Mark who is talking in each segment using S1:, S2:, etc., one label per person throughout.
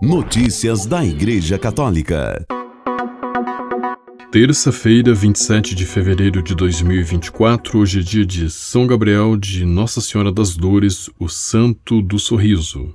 S1: Notícias da Igreja Católica.
S2: Terça-feira, 27 de fevereiro de 2024, hoje é dia de São Gabriel de Nossa Senhora das Dores, o Santo do Sorriso.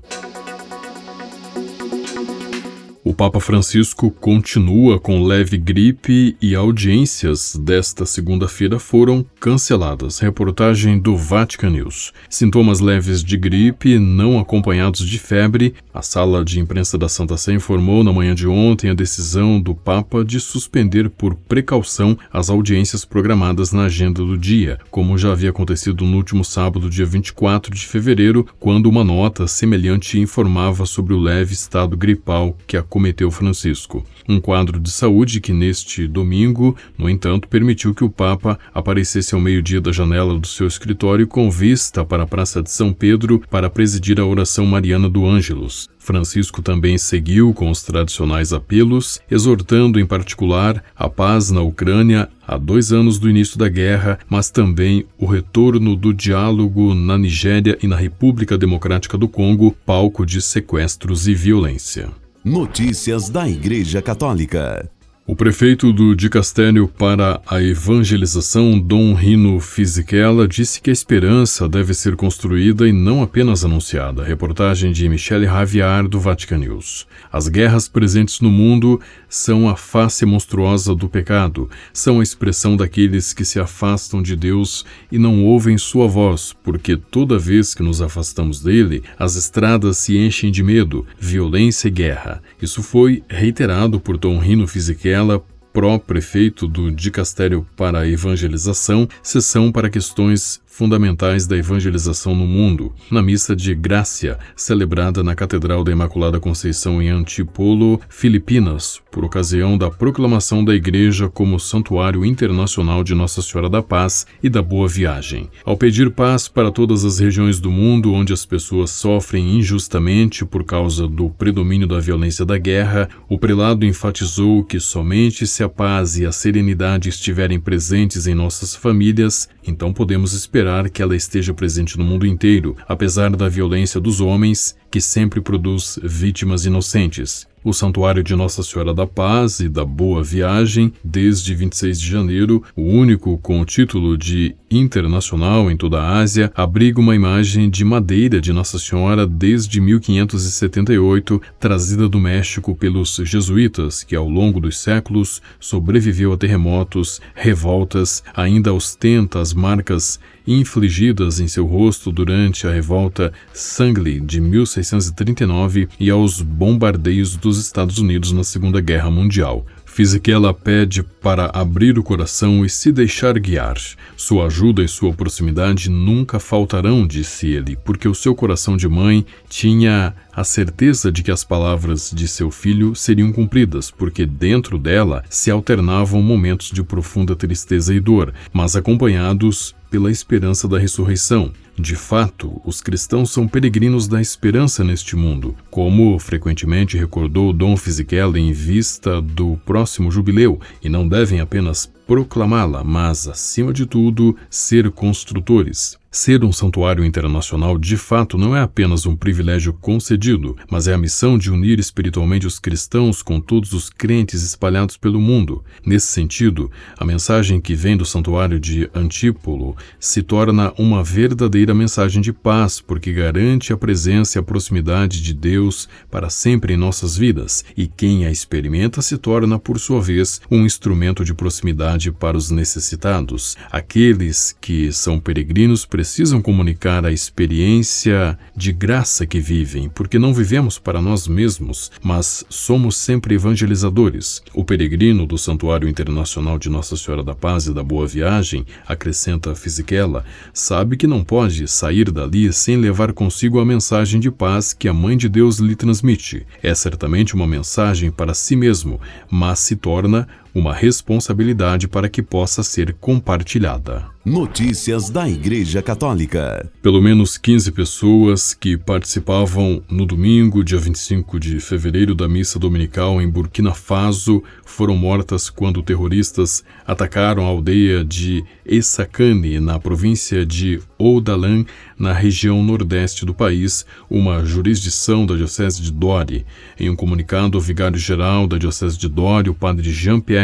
S2: O Papa Francisco continua com leve gripe e audiências desta segunda-feira foram canceladas. Reportagem do Vatican News. Sintomas leves de gripe, não acompanhados de febre. A sala de imprensa da Santa Sé informou na manhã de ontem a decisão do Papa de suspender por precaução as audiências programadas na agenda do dia, como já havia acontecido no último sábado, dia 24 de fevereiro, quando uma nota semelhante informava sobre o leve estado gripal que a cometeu Francisco. Um quadro de saúde que, neste domingo, no entanto, permitiu que o Papa aparecesse ao meio-dia da janela do seu escritório com vista para a Praça de São Pedro para presidir a oração mariana do Ângelus. Francisco também seguiu com os tradicionais apelos, exortando em particular a paz na Ucrânia há dois anos do início da guerra, mas também o retorno do diálogo na Nigéria e na República Democrática do Congo, palco de sequestros e violência.
S1: Notícias da Igreja Católica.
S2: O prefeito do Dicastério para a Evangelização, Dom Rino Fisichella, disse que a esperança deve ser construída e não apenas anunciada. Reportagem de Michele Raviar, do Vatican News. As guerras presentes no mundo são a face monstruosa do pecado, são a expressão daqueles que se afastam de Deus e não ouvem sua voz, porque toda vez que nos afastamos dele, as estradas se enchem de medo, violência e guerra. Isso foi reiterado por Dom Rino Fisichella Vilela, pró-prefeito do Dicastério para Evangelização, sessão para questões fundamentais da evangelização no mundo, na missa de Grácia, celebrada na Catedral da Imaculada Conceição em Antipolo, Filipinas, por ocasião da proclamação da Igreja como Santuário Internacional de Nossa Senhora da Paz e da Boa Viagem. Ao pedir paz para todas as regiões do mundo onde as pessoas sofrem injustamente por causa do predomínio da violência da guerra, o prelado enfatizou que somente se a paz e a serenidade estiverem presentes em nossas famílias, então podemos esperar esperar que ela esteja presente no mundo inteiro, apesar da violência dos homens, que sempre produz vítimas inocentes. O Santuário de Nossa Senhora da Paz e da Boa Viagem, desde 26 de janeiro, o único com o título de internacional em toda a Ásia, abriga uma imagem de madeira de Nossa Senhora desde 1578, trazida do México pelos jesuítas, que ao longo dos séculos sobreviveu a terremotos, revoltas, ainda ostenta as marcas infligidas em seu rosto durante a revolta Sangle de 1639 e aos bombardeios dos Estados Unidos na Segunda Guerra Mundial. Fisichella pede para abrir o coração e se deixar guiar. Sua ajuda e sua proximidade nunca faltarão, disse ele, porque o seu coração de mãe tinha a certeza de que as palavras de seu filho seriam cumpridas, porque dentro dela se alternavam momentos de profunda tristeza e dor, mas acompanhados pela esperança da ressurreição. De fato, os cristãos são peregrinos da esperança neste mundo, como frequentemente recordou Dom Fisichella em vista do próximo jubileu, e não devem apenas proclamá-la, mas, acima de tudo, ser construtores. Ser um santuário internacional de fato não é apenas um privilégio concedido, mas é a missão de unir espiritualmente os cristãos com todos os crentes espalhados pelo mundo. Nesse sentido, a mensagem que vem do santuário de Antípolo se torna uma verdadeira mensagem de paz, porque garante a presença e a proximidade de Deus para sempre em nossas vidas, e quem a experimenta se torna, por sua vez, um instrumento de proximidade para os necessitados. Aqueles que são peregrinos precisam comunicar a experiência de graça que vivem, porque não vivemos para nós mesmos, mas somos sempre evangelizadores. O peregrino do Santuário Internacional de Nossa Senhora da Paz e da Boa Viagem, acrescenta Fisichella, sabe que não pode sair dali sem levar consigo a mensagem de paz que a Mãe de Deus lhe transmite. É certamente uma mensagem para si mesmo, mas se torna uma responsabilidade para que possa ser compartilhada.
S1: Notícias da Igreja Católica.
S2: Pelo menos 15 pessoas que participavam no domingo, dia 25 de fevereiro, da missa dominical em Burkina Faso foram mortas quando terroristas atacaram a aldeia de Essakane, na província de Oudalan, na região nordeste do país, uma jurisdição da Diocese de Dori. Em um comunicado, o vigário-geral da Diocese de Dori, o padre Jean-Pierre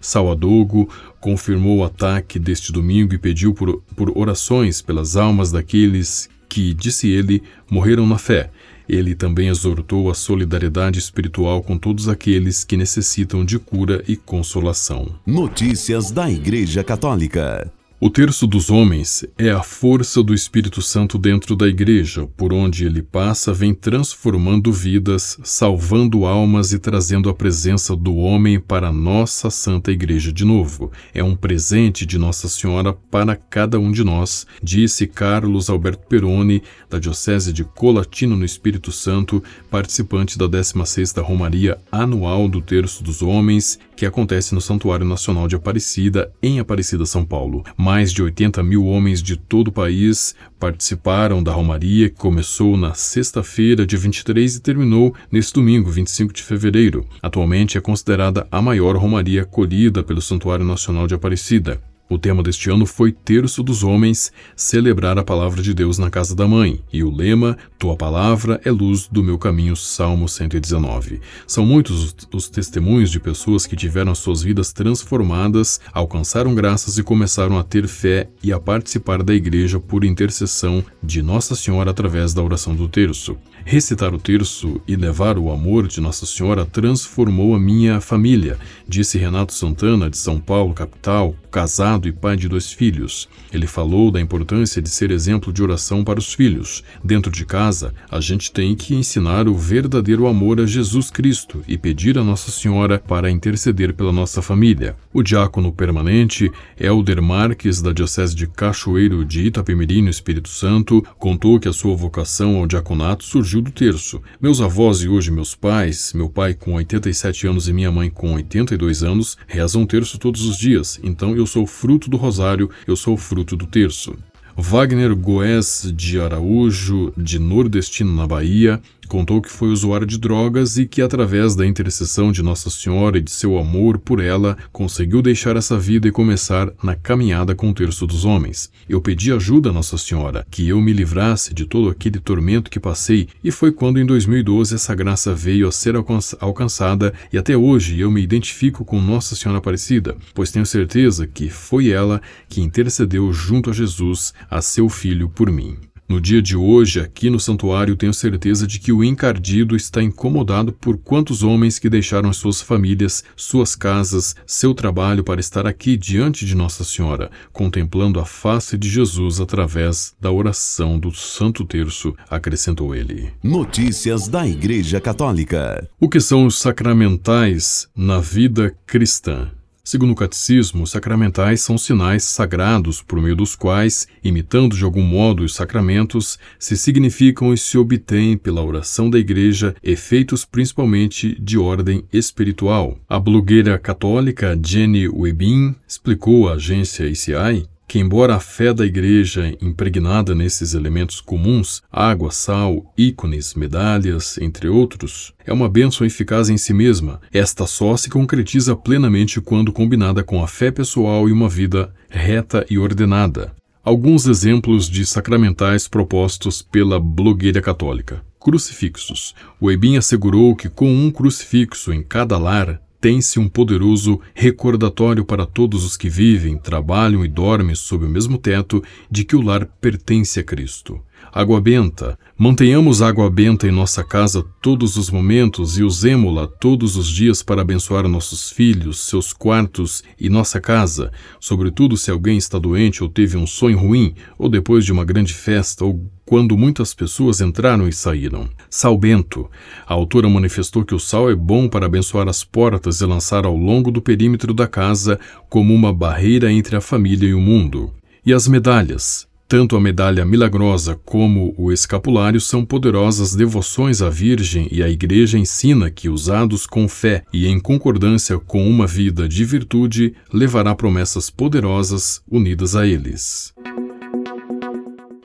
S2: Sauadogo, confirmou o ataque deste domingo e pediu por, por orações pelas almas daqueles que, disse ele, morreram na fé. Ele também exortou a solidariedade espiritual com todos aqueles que necessitam de cura e consolação.
S1: Notícias da Igreja Católica.
S2: O terço dos homens é a força do Espírito Santo dentro da igreja, por onde ele passa, vem transformando vidas, salvando almas e trazendo a presença do homem para a nossa Santa Igreja de novo. É um presente de Nossa Senhora para cada um de nós, disse Carlos Alberto Peroni, da Diocese de Colatino no Espírito Santo, participante da 16ª Romaria Anual do Terço dos Homens, que acontece no Santuário Nacional de Aparecida, em Aparecida, São Paulo. Mais de 80 mil homens de todo o país participaram da Romaria, que começou na sexta-feira, dia 23, e terminou neste domingo, 25 de fevereiro. Atualmente é considerada a maior Romaria acolhida pelo Santuário Nacional de Aparecida. O tema deste ano foi Terço dos Homens, celebrar a palavra de Deus na casa da mãe, e o lema Tua palavra é luz do meu caminho, Salmo 119. São muitos os testemunhos de pessoas que tiveram suas vidas transformadas, alcançaram graças e começaram a ter fé e a participar da igreja por intercessão de Nossa Senhora através da oração do terço. Recitar o terço e levar o amor de Nossa Senhora transformou a minha família, disse Renato Santana, de São Paulo, capital, casado e pai de dois filhos. Ele falou da importância de ser exemplo de oração para os filhos. Dentro de casa, a gente tem que ensinar o verdadeiro amor a Jesus Cristo e pedir a Nossa Senhora para interceder pela nossa família. O diácono permanente, Helder Marques, da Diocese de Cachoeiro de Itapemirim, no Espírito Santo, contou que a sua vocação ao diaconato surgiu do terço. Meus avós e hoje meus pais, meu pai com 87 anos e minha mãe com 82 anos, rezam terço todos os dias, então eu sou fruto do rosário, eu sou fruto do terço. Wagner Goes de Araújo, de Nordestino, na Bahia, contou que foi usuário de drogas e que, através da intercessão de Nossa Senhora e de seu amor por ela, conseguiu deixar essa vida e começar na caminhada com o terço dos homens. Eu pedi ajuda a Nossa Senhora, que eu me livrasse de todo aquele tormento que passei, e foi quando em 2012 essa graça veio a ser alcançada e até hoje eu me identifico com Nossa Senhora Aparecida, pois tenho certeza que foi ela que intercedeu junto a Jesus, a seu filho, por mim. No dia de hoje, aqui no santuário, tenho certeza de que o encardido está incomodado por quantos homens que deixaram suas famílias, suas casas, seu trabalho para estar aqui diante de Nossa Senhora, contemplando a face de Jesus através da oração do Santo Terço, acrescentou ele.
S1: Notícias da Igreja Católica.
S2: O que são os sacramentais na vida cristã? Segundo o catecismo, os sacramentais são sinais sagrados por meio dos quais, imitando de algum modo os sacramentos, se significam e se obtêm pela oração da Igreja efeitos principalmente de ordem espiritual. A blogueira católica Jenny Webin explicou à agência ICI que, embora a fé da Igreja impregnada nesses elementos comuns, água, sal, ícones, medalhas, entre outros, é uma bênção eficaz em si mesma, esta só se concretiza plenamente quando combinada com a fé pessoal e uma vida reta e ordenada. Alguns exemplos de sacramentais propostos pela blogueira católica. Crucifixos. O Ebin assegurou que com um crucifixo em cada lar, tem-se um poderoso recordatório para todos os que vivem, trabalham e dormem sob o mesmo teto de que o lar pertence a Cristo. Água benta. Mantenhamos água benta em nossa casa todos os momentos e usemo-la todos os dias para abençoar nossos filhos, seus quartos e nossa casa, sobretudo se alguém está doente ou teve um sonho ruim, ou depois de uma grande festa, ou quando muitas pessoas entraram e saíram. Sal bento. A autora manifestou que o sal é bom para abençoar as portas e lançar ao longo do perímetro da casa como uma barreira entre a família e o mundo. E as medalhas. Tanto a medalha milagrosa como o escapulário são poderosas devoções à Virgem e a Igreja ensina que, usados com fé e em concordância com uma vida de virtude, levará promessas poderosas unidas a eles.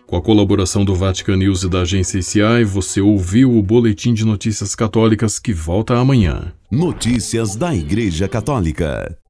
S2: Com a colaboração do Vatican News e da agência ICI, você ouviu o Boletim de Notícias Católicas que volta amanhã.
S1: Notícias da Igreja Católica.